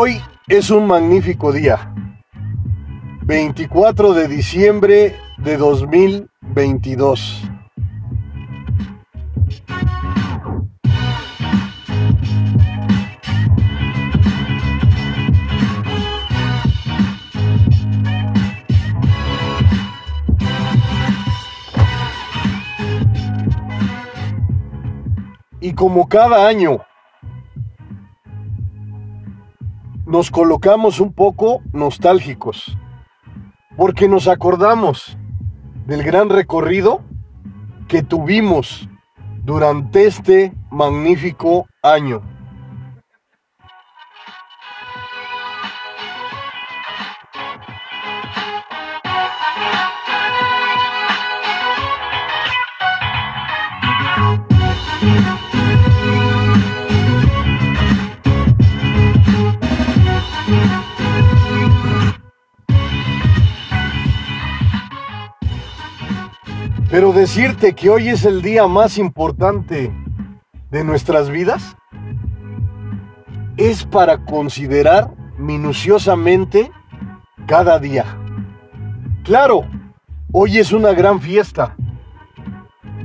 Hoy es un magnífico día. 24 de diciembre de 2022. Y como cada año nos colocamos un poco nostálgicos, porque nos acordamos del gran recorrido que tuvimos durante este magnífico año. Pero decirte que hoy es el día más importante de nuestras vidas es para considerar minuciosamente cada día. Claro, hoy es una gran fiesta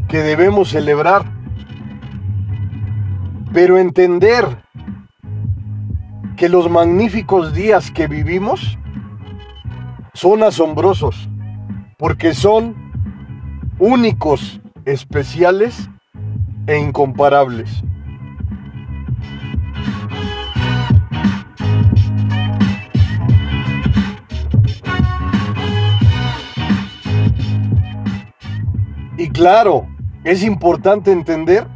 que debemos celebrar, pero entender que los magníficos días que vivimos son asombrosos, porque son únicos, especiales e incomparables. Y claro, es importante entender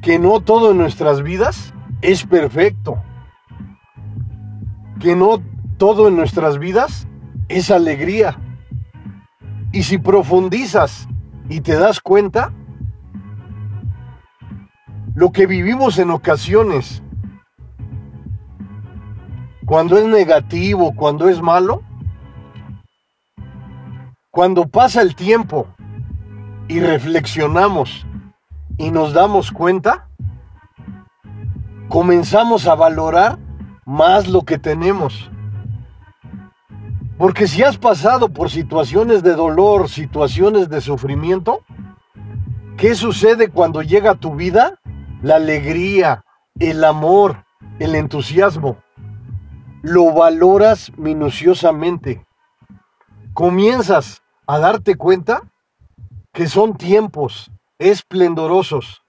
que no todo en nuestras vidas es perfecto. Que no todo en nuestras vidas es alegría. Y si profundizas y te das cuenta, lo que vivimos en ocasiones, cuando es negativo, cuando es malo, cuando pasa el tiempo y reflexionamos y nos damos cuenta, comenzamos a valorar más lo que tenemos. Porque si has pasado por situaciones de dolor, situaciones de sufrimiento, ¿qué sucede cuando llega a tu vida? La alegría, el amor, el entusiasmo. Lo valoras minuciosamente. Comienzas a darte cuenta que son tiempos esplendorosos,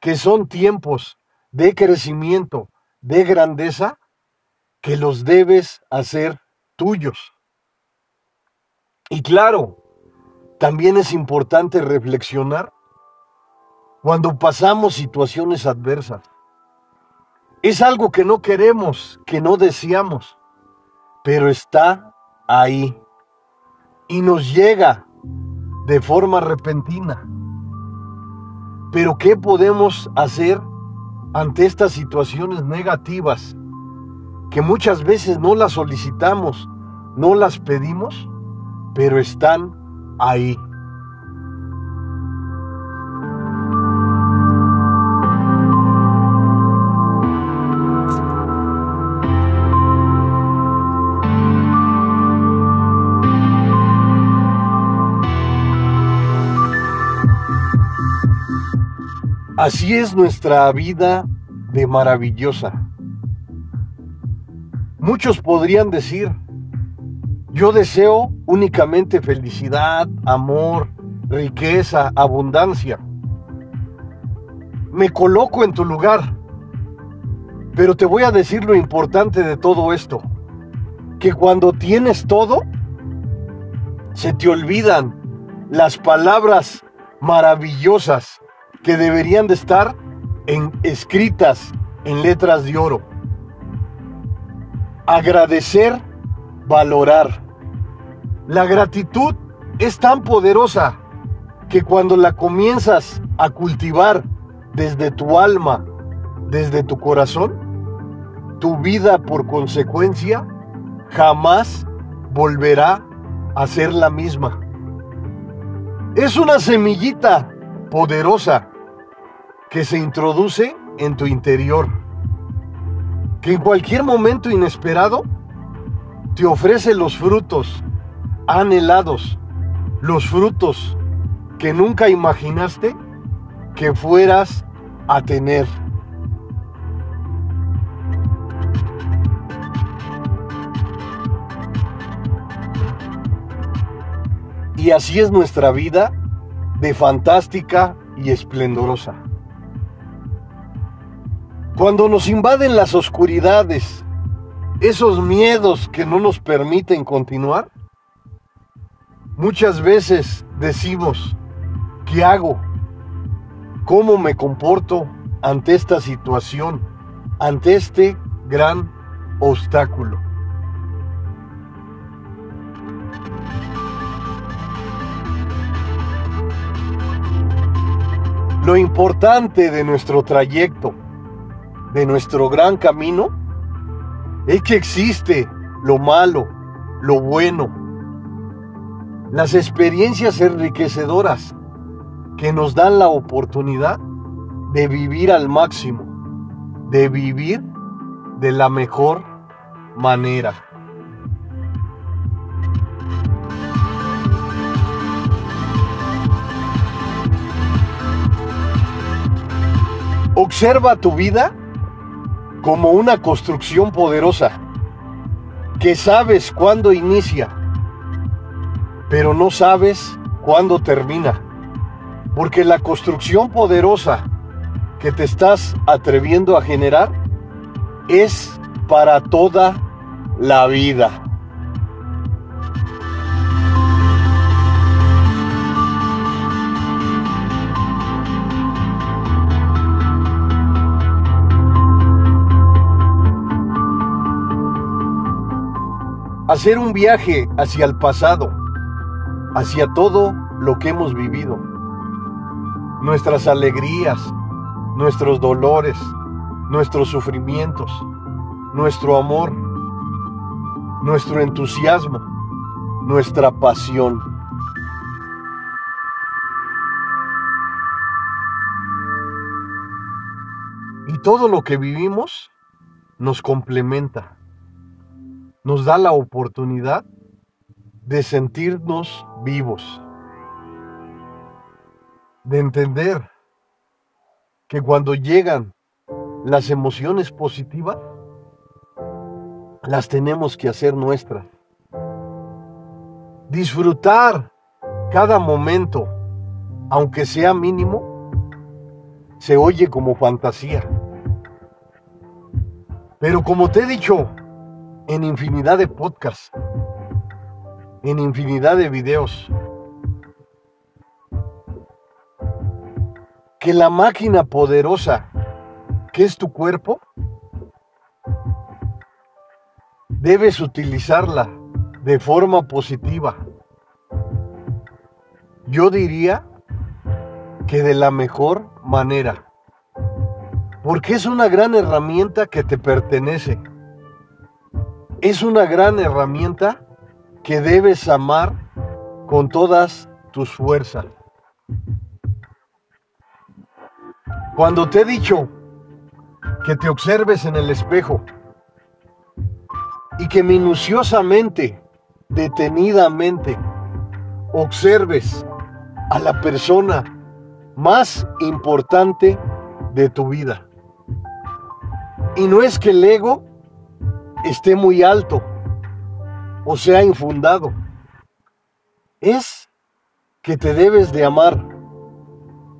que son tiempos de crecimiento, de grandeza, que los debes hacer tuyos. Y claro, también es importante reflexionar cuando pasamos situaciones adversas. Es algo que no queremos, que no deseamos, pero está ahí y nos llega de forma repentina. Pero ¿qué podemos hacer ante estas situaciones negativas que muchas veces no las solicitamos, no las pedimos, pero están ahí. Así es nuestra vida de maravillosa. Muchos podrían decir, yo deseo únicamente felicidad, amor, riqueza, abundancia. Me coloco en tu lugar, pero te voy a decir lo importante de todo esto, que cuando tienes todo, se te olvidan las palabras maravillosas que deberían de estar en, escritas en letras de oro agradecer, valorar. La gratitud es tan poderosa que cuando la comienzas a cultivar desde tu alma, desde tu corazón, tu vida por consecuencia jamás volverá a ser la misma. Es una semillita poderosa que se introduce en tu interior que en cualquier momento inesperado te ofrece los frutos anhelados, los frutos que nunca imaginaste que fueras a tener. Y así es nuestra vida de fantástica y esplendorosa. Cuando nos invaden las oscuridades, esos miedos que no nos permiten continuar, muchas veces decimos, ¿qué hago? ¿Cómo me comporto ante esta situación, ante este gran obstáculo? Lo importante de nuestro trayecto, de nuestro gran camino, es que existe lo malo, lo bueno, las experiencias enriquecedoras que nos dan la oportunidad de vivir al máximo, de vivir de la mejor manera. Observa tu vida como una construcción poderosa, que sabes cuándo inicia, pero no sabes cuándo termina. Porque la construcción poderosa que te estás atreviendo a generar es para toda la vida. Hacer un viaje hacia el pasado, hacia todo lo que hemos vivido, nuestras alegrías, nuestros dolores, nuestros sufrimientos, nuestro amor, nuestro entusiasmo, nuestra pasión. Y todo lo que vivimos nos complementa nos da la oportunidad de sentirnos vivos, de entender que cuando llegan las emociones positivas, las tenemos que hacer nuestras. Disfrutar cada momento, aunque sea mínimo, se oye como fantasía. Pero como te he dicho, en infinidad de podcasts, en infinidad de videos. Que la máquina poderosa que es tu cuerpo, debes utilizarla de forma positiva. Yo diría que de la mejor manera, porque es una gran herramienta que te pertenece es una gran herramienta que debes amar con todas tus fuerzas. Cuando te he dicho que te observes en el espejo y que minuciosamente, detenidamente, observes a la persona más importante de tu vida. Y no es que el ego esté muy alto o sea infundado. Es que te debes de amar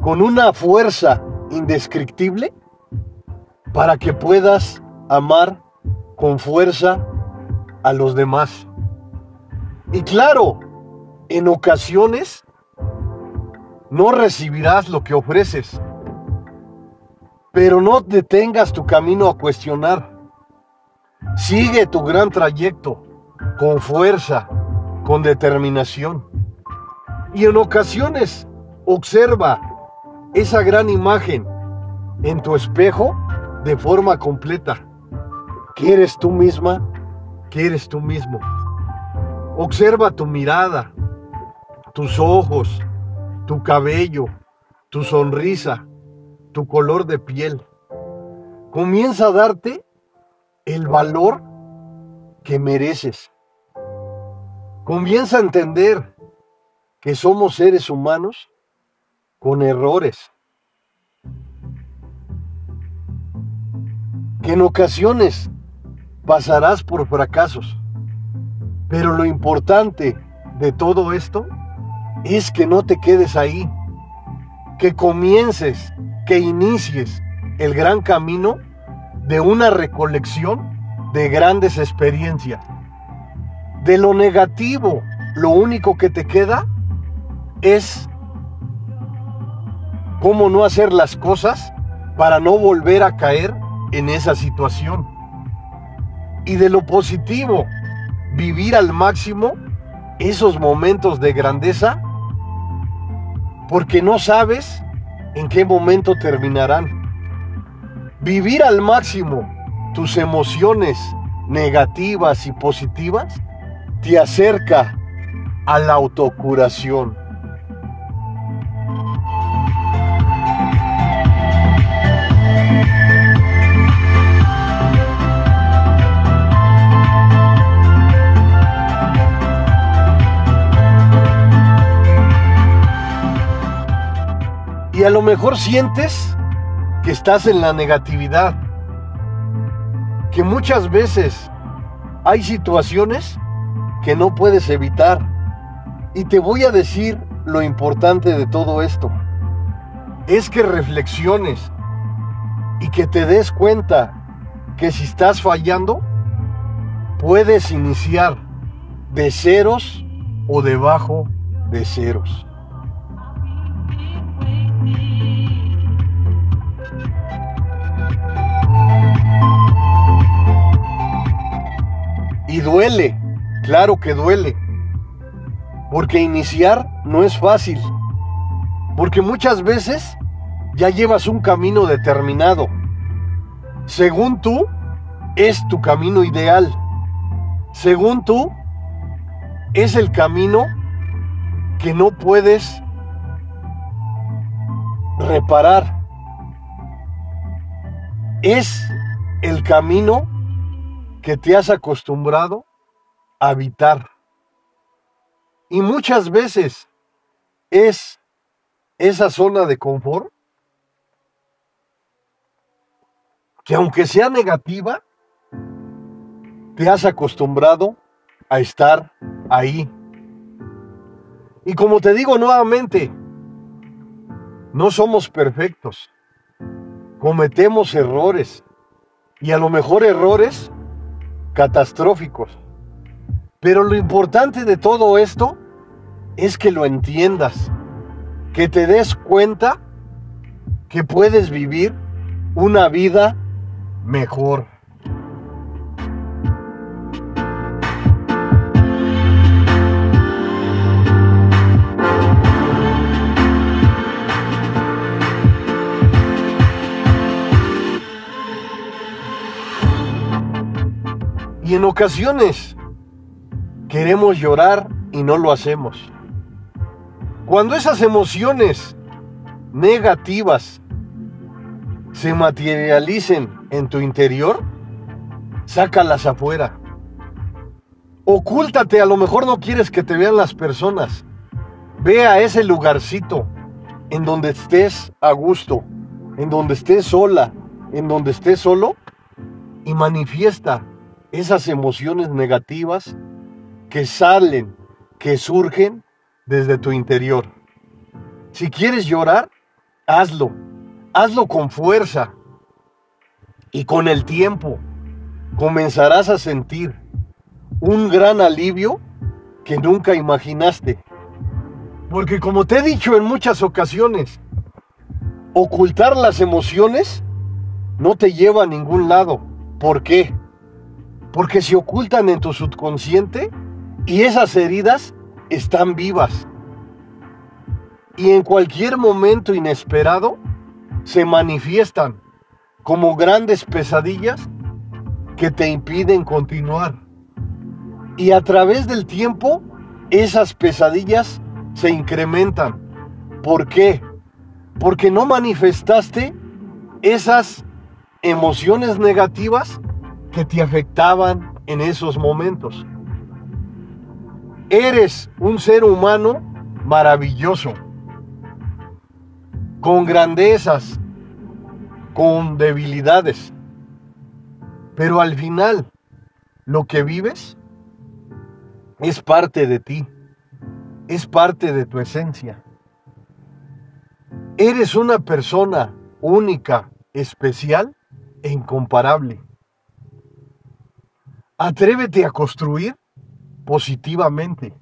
con una fuerza indescriptible para que puedas amar con fuerza a los demás. Y claro, en ocasiones no recibirás lo que ofreces, pero no detengas tu camino a cuestionar Sigue tu gran trayecto con fuerza, con determinación. Y en ocasiones observa esa gran imagen en tu espejo de forma completa. Que eres tú misma, que eres tú mismo. Observa tu mirada, tus ojos, tu cabello, tu sonrisa, tu color de piel. Comienza a darte el valor que mereces. Comienza a entender que somos seres humanos con errores. Que en ocasiones pasarás por fracasos. Pero lo importante de todo esto es que no te quedes ahí. Que comiences, que inicies el gran camino de una recolección de grandes experiencias. De lo negativo, lo único que te queda es cómo no hacer las cosas para no volver a caer en esa situación. Y de lo positivo, vivir al máximo esos momentos de grandeza porque no sabes en qué momento terminarán. Vivir al máximo tus emociones negativas y positivas te acerca a la autocuración. Y a lo mejor sientes que estás en la negatividad, que muchas veces hay situaciones que no puedes evitar. Y te voy a decir lo importante de todo esto. Es que reflexiones y que te des cuenta que si estás fallando, puedes iniciar de ceros o debajo de ceros. Y duele, claro que duele. Porque iniciar no es fácil. Porque muchas veces ya llevas un camino determinado. Según tú, es tu camino ideal. Según tú, es el camino que no puedes reparar. Es el camino que te has acostumbrado a habitar. Y muchas veces es esa zona de confort que aunque sea negativa, te has acostumbrado a estar ahí. Y como te digo nuevamente, no somos perfectos. Cometemos errores. Y a lo mejor errores catastróficos. Pero lo importante de todo esto es que lo entiendas, que te des cuenta que puedes vivir una vida mejor. Y en ocasiones queremos llorar y no lo hacemos. Cuando esas emociones negativas se materialicen en tu interior, sácalas afuera. Ocúltate, a lo mejor no quieres que te vean las personas. Ve a ese lugarcito en donde estés a gusto, en donde estés sola, en donde estés solo y manifiesta esas emociones negativas que salen, que surgen desde tu interior. Si quieres llorar, hazlo. Hazlo con fuerza. Y con el tiempo comenzarás a sentir un gran alivio que nunca imaginaste. Porque como te he dicho en muchas ocasiones, ocultar las emociones no te lleva a ningún lado. ¿Por qué? Porque se ocultan en tu subconsciente y esas heridas están vivas. Y en cualquier momento inesperado se manifiestan como grandes pesadillas que te impiden continuar. Y a través del tiempo esas pesadillas se incrementan. ¿Por qué? Porque no manifestaste esas emociones negativas que te afectaban en esos momentos. Eres un ser humano maravilloso, con grandezas, con debilidades. Pero al final, lo que vives es parte de ti, es parte de tu esencia. Eres una persona única, especial e incomparable. Atrévete a construir positivamente.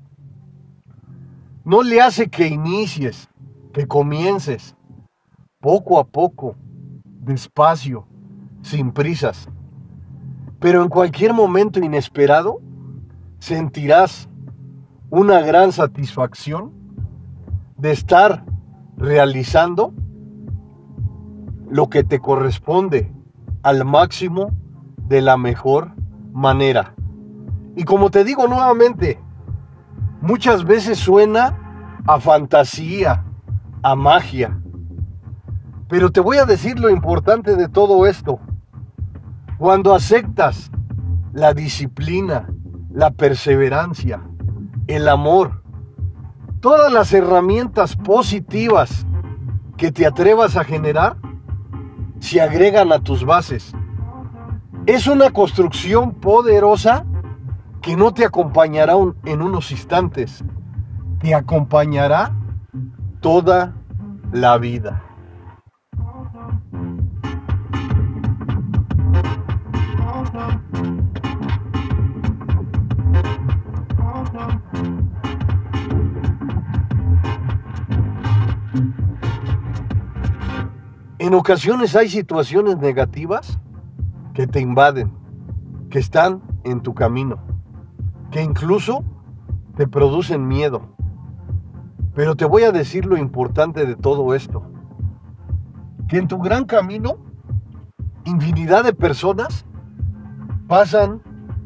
No le hace que inicies, que comiences, poco a poco, despacio, sin prisas. Pero en cualquier momento inesperado sentirás una gran satisfacción de estar realizando lo que te corresponde al máximo de la mejor manera. Y como te digo nuevamente, muchas veces suena a fantasía, a magia. Pero te voy a decir lo importante de todo esto. Cuando aceptas la disciplina, la perseverancia, el amor, todas las herramientas positivas que te atrevas a generar, se agregan a tus bases. Es una construcción poderosa que no te acompañará en unos instantes, te acompañará toda la vida. En ocasiones hay situaciones negativas que te invaden, que están en tu camino, que incluso te producen miedo. Pero te voy a decir lo importante de todo esto, que en tu gran camino, infinidad de personas pasan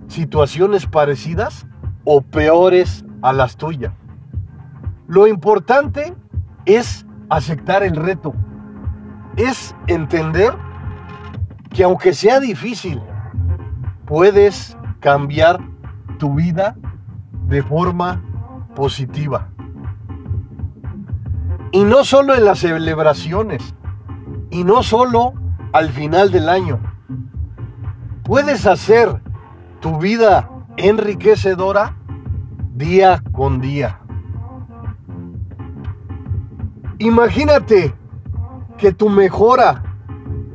situaciones parecidas o peores a las tuyas. Lo importante es aceptar el reto es entender que aunque sea difícil, puedes cambiar tu vida de forma positiva. Y no solo en las celebraciones, y no solo al final del año. Puedes hacer tu vida enriquecedora día con día. Imagínate que tu mejora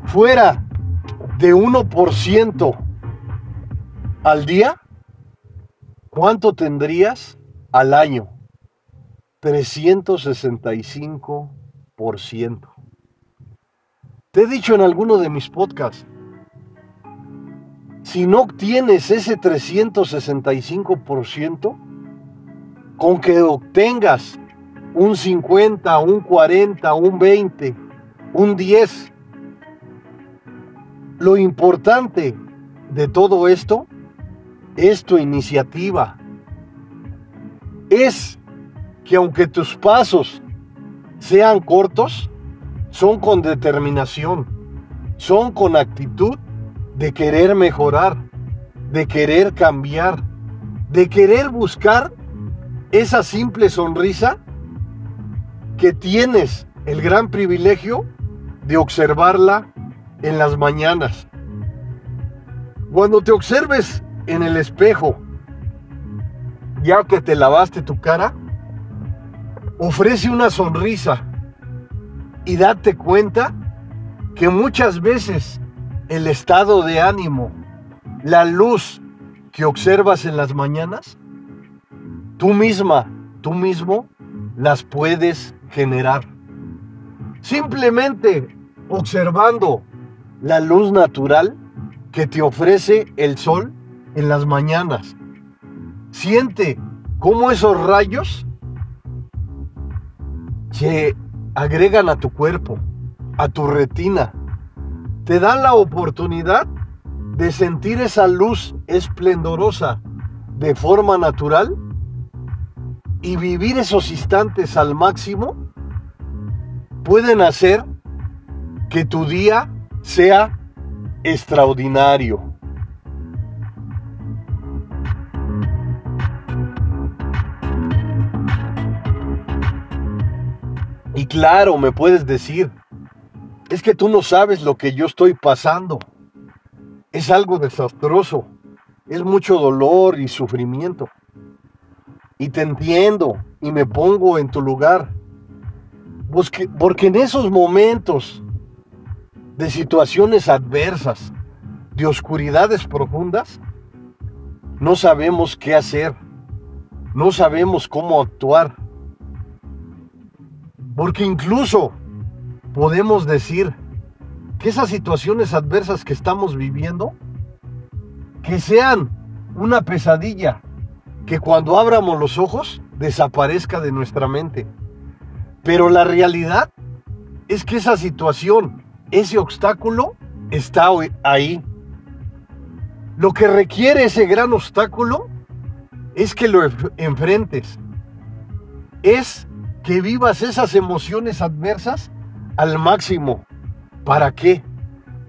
fuera de 1% al día, ¿cuánto tendrías al año? 365%. Te he dicho en alguno de mis podcasts, si no obtienes ese 365%, con que obtengas un 50, un 40, un 20, un 10. Lo importante de todo esto es tu iniciativa. Es que aunque tus pasos sean cortos, son con determinación, son con actitud de querer mejorar, de querer cambiar, de querer buscar esa simple sonrisa que tienes el gran privilegio de observarla en las mañanas. Cuando te observes en el espejo, ya que te lavaste tu cara, ofrece una sonrisa y date cuenta que muchas veces el estado de ánimo, la luz que observas en las mañanas, tú misma, tú mismo, las puedes generar. Simplemente observando la luz natural que te ofrece el sol en las mañanas. Siente cómo esos rayos se agregan a tu cuerpo, a tu retina. Te dan la oportunidad de sentir esa luz esplendorosa de forma natural y vivir esos instantes al máximo pueden hacer que tu día sea extraordinario. Y claro, me puedes decir, es que tú no sabes lo que yo estoy pasando. Es algo desastroso. Es mucho dolor y sufrimiento. Y te entiendo y me pongo en tu lugar. Porque, porque en esos momentos de situaciones adversas, de oscuridades profundas, no sabemos qué hacer, no sabemos cómo actuar. Porque incluso podemos decir que esas situaciones adversas que estamos viviendo, que sean una pesadilla, que cuando abramos los ojos desaparezca de nuestra mente. Pero la realidad es que esa situación, ese obstáculo, está ahí. Lo que requiere ese gran obstáculo es que lo enfrentes. Es que vivas esas emociones adversas al máximo. ¿Para qué?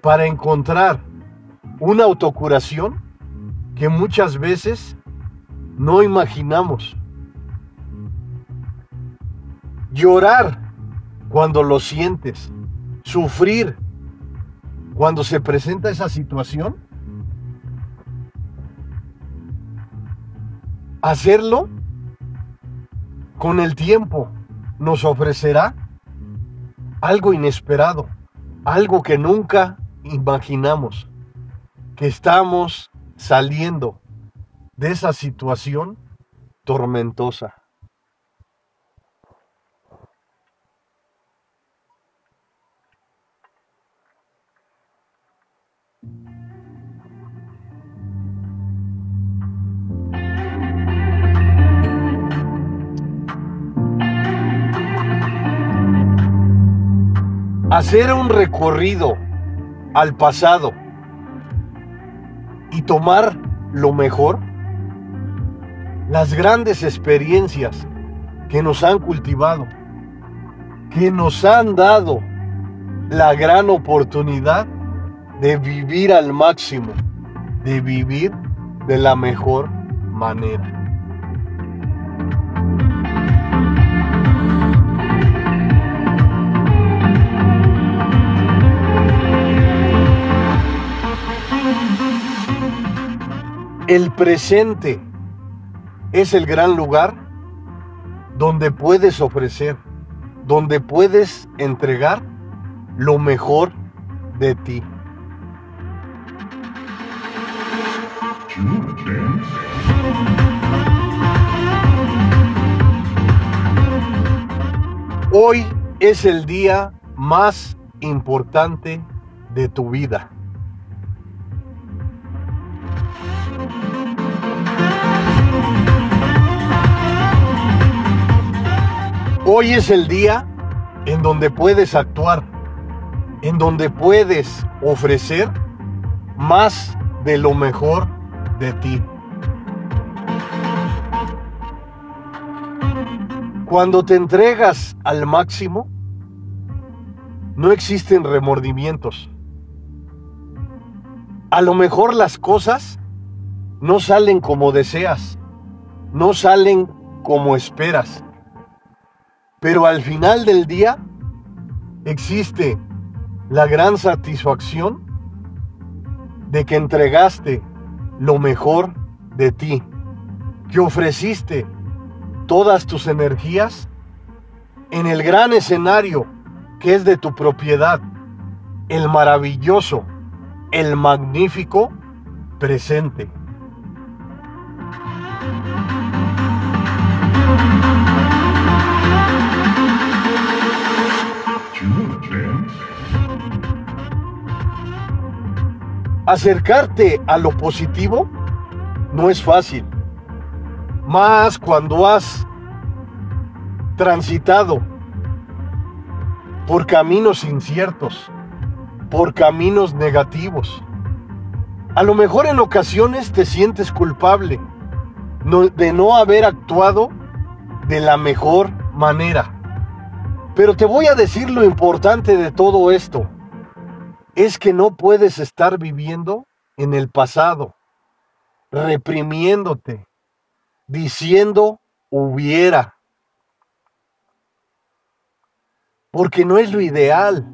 Para encontrar una autocuración que muchas veces no imaginamos. Llorar cuando lo sientes. Sufrir cuando se presenta esa situación. Hacerlo con el tiempo nos ofrecerá algo inesperado, algo que nunca imaginamos, que estamos saliendo de esa situación tormentosa. Hacer un recorrido al pasado y tomar lo mejor, las grandes experiencias que nos han cultivado, que nos han dado la gran oportunidad de vivir al máximo, de vivir de la mejor manera. El presente es el gran lugar donde puedes ofrecer, donde puedes entregar lo mejor de ti. Hoy es el día más importante de tu vida. Hoy es el día en donde puedes actuar, en donde puedes ofrecer más de lo mejor de ti. Cuando te entregas al máximo, no existen remordimientos. A lo mejor las cosas no salen como deseas, no salen como esperas. Pero al final del día existe la gran satisfacción de que entregaste lo mejor de ti, que ofreciste todas tus energías en el gran escenario que es de tu propiedad, el maravilloso, el magnífico presente. Acercarte a lo positivo no es fácil, más cuando has transitado por caminos inciertos, por caminos negativos. A lo mejor en ocasiones te sientes culpable de no haber actuado de la mejor manera. Pero te voy a decir lo importante de todo esto es que no puedes estar viviendo en el pasado, reprimiéndote, diciendo hubiera. porque no es lo ideal,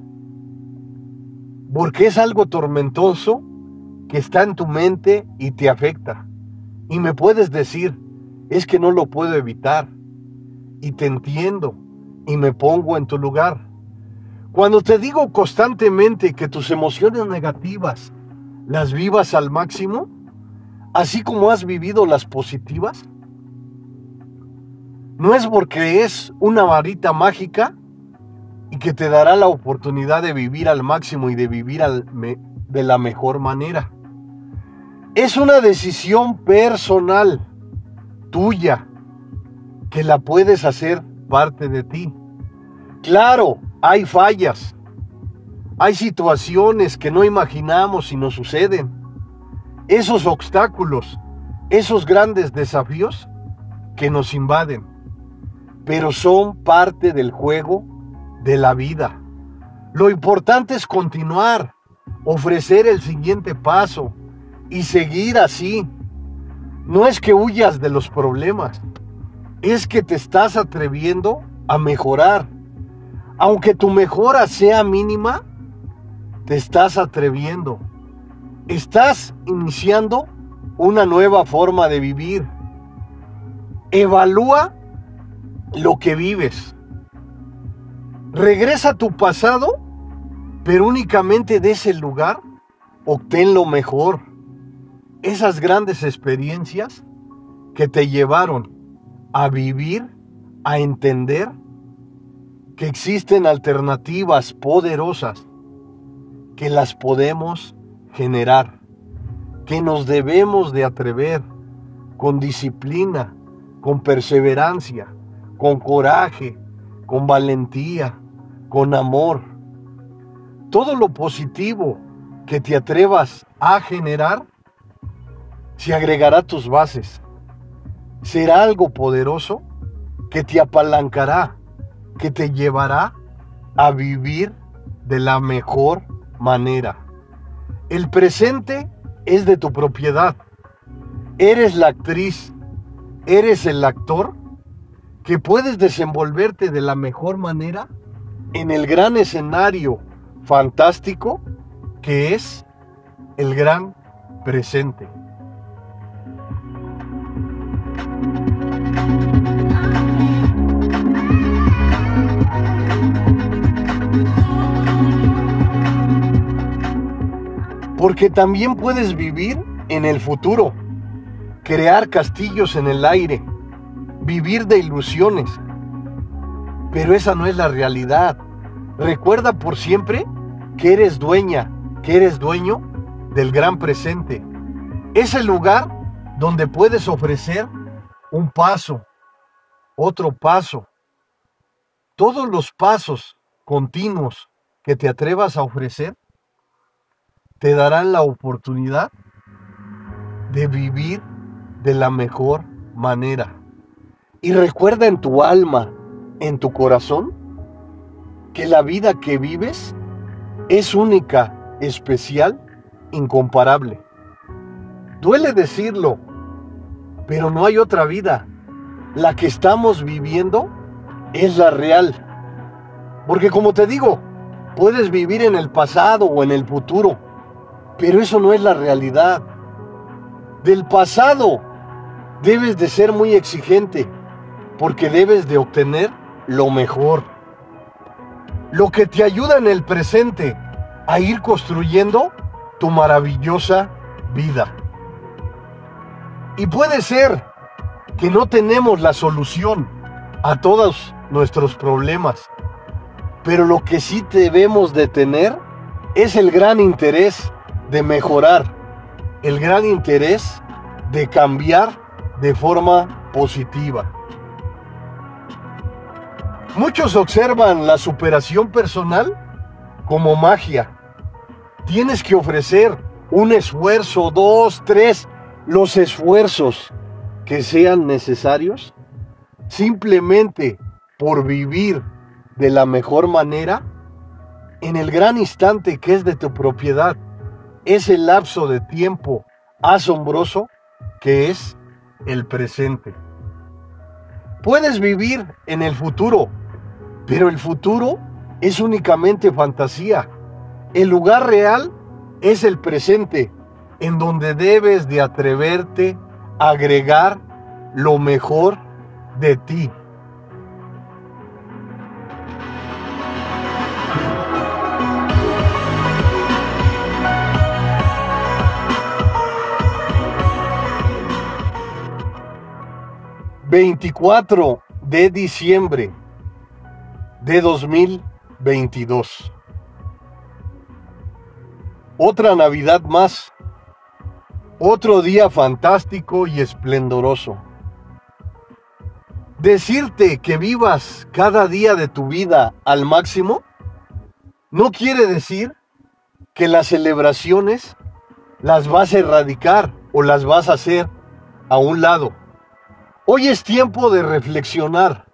porque es algo tormentoso que está en tu mente y te afecta. Y me puedes decir, es que no lo puedo evitar. Y te entiendo y me pongo en tu lugar. Cuando te digo constantemente que tus emociones negativas las vivas al máximo, así como has vivido las positivas, no es porque es una varita mágica y que te dará la oportunidad de vivir al máximo y de vivir de la mejor manera. Es una decisión personal, tuya, que la puedes hacer parte de ti. Claro, hay fallas, hay situaciones que no imaginamos y nos suceden. Esos obstáculos, esos grandes desafíos que nos invaden, pero son parte del juego de la vida. Lo importante es continuar, ofrecer el siguiente paso, y seguir así. No es que huyas de los problemas, es que te estás atreviendo a mejorar. Aunque tu mejora sea mínima, te estás atreviendo. Estás iniciando una nueva forma de vivir. Evalúa lo que vives. Regresa a tu pasado, pero únicamente de ese lugar obtén lo mejor esas grandes experiencias que te llevaron a vivir, a entender que existen alternativas poderosas que las podemos generar, que nos debemos de atrever con disciplina, con perseverancia, con coraje, con valentía, con amor. Todo lo positivo que te atrevas a generar se agregará a tus bases. Será algo poderoso que te apalancará, que te llevará a vivir de la mejor manera. El presente es de tu propiedad. Eres la actriz, eres el actor que puedes desenvolverte de la mejor manera en el gran escenario fantástico que es el gran presente. Porque también puedes vivir en el futuro, crear castillos en el aire, vivir de ilusiones. Pero esa no es la realidad. Recuerda por siempre que eres dueña, que eres dueño del gran presente. Es el lugar donde puedes ofrecer un paso, otro paso. Todos los pasos continuos que te atrevas a ofrecer te darán la oportunidad de vivir de la mejor manera. Y recuerda en tu alma, en tu corazón, que la vida que vives es única, especial, incomparable. Duele decirlo, pero no hay otra vida. La que estamos viviendo es la real. Porque como te digo, puedes vivir en el pasado o en el futuro pero eso no es la realidad. Del pasado debes de ser muy exigente porque debes de obtener lo mejor. Lo que te ayuda en el presente a ir construyendo tu maravillosa vida. Y puede ser que no tenemos la solución a todos nuestros problemas, pero lo que sí debemos de tener es el gran interés de mejorar, el gran interés de cambiar de forma positiva. Muchos observan la superación personal como magia. Tienes que ofrecer un esfuerzo, dos, tres, los esfuerzos que sean necesarios simplemente por vivir de la mejor manera en el gran instante que es de tu propiedad ese lapso de tiempo asombroso que es el presente. Puedes vivir en el futuro, pero el futuro es únicamente fantasía. El lugar real es el presente, en donde debes de atreverte a agregar lo mejor de ti. ...24 de diciembre de 2022. Otra Navidad más. Otro día fantástico y esplendoroso. Decirte que vivas cada día de tu vida al máximo no quiere decir que las celebraciones las vas a erradicar o las vas a hacer a un lado. Hoy es tiempo de reflexionar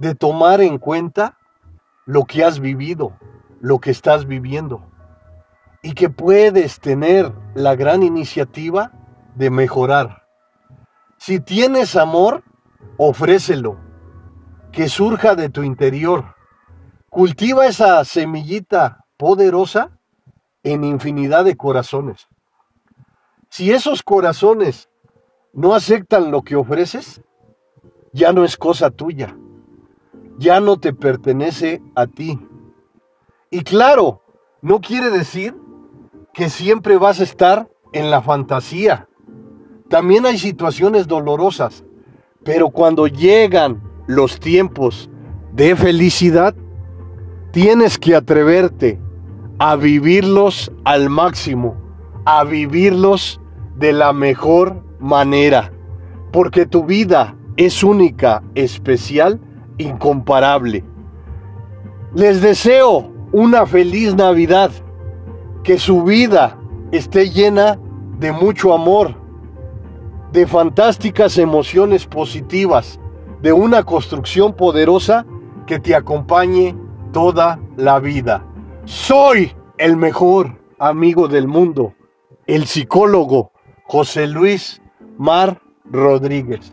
de tomar en cuenta lo que has vivido, lo que estás viviendo, y que puedes tener la gran iniciativa de mejorar. Si tienes amor, ofrécelo, que surja de tu interior. Cultiva esa semillita poderosa en infinidad de corazones. Si esos corazones no aceptan lo que ofreces, ya no es cosa tuya ya no te pertenece a ti. Y claro, no quiere decir que siempre vas a estar en la fantasía. También hay situaciones dolorosas, pero cuando llegan los tiempos de felicidad, tienes que atreverte a vivirlos al máximo, a vivirlos de la mejor manera, porque tu vida es única, especial incomparable. Les deseo una feliz Navidad, que su vida esté llena de mucho amor, de fantásticas emociones positivas, de una construcción poderosa que te acompañe toda la vida. Soy el mejor amigo del mundo, el psicólogo José Luis Mar Rodríguez.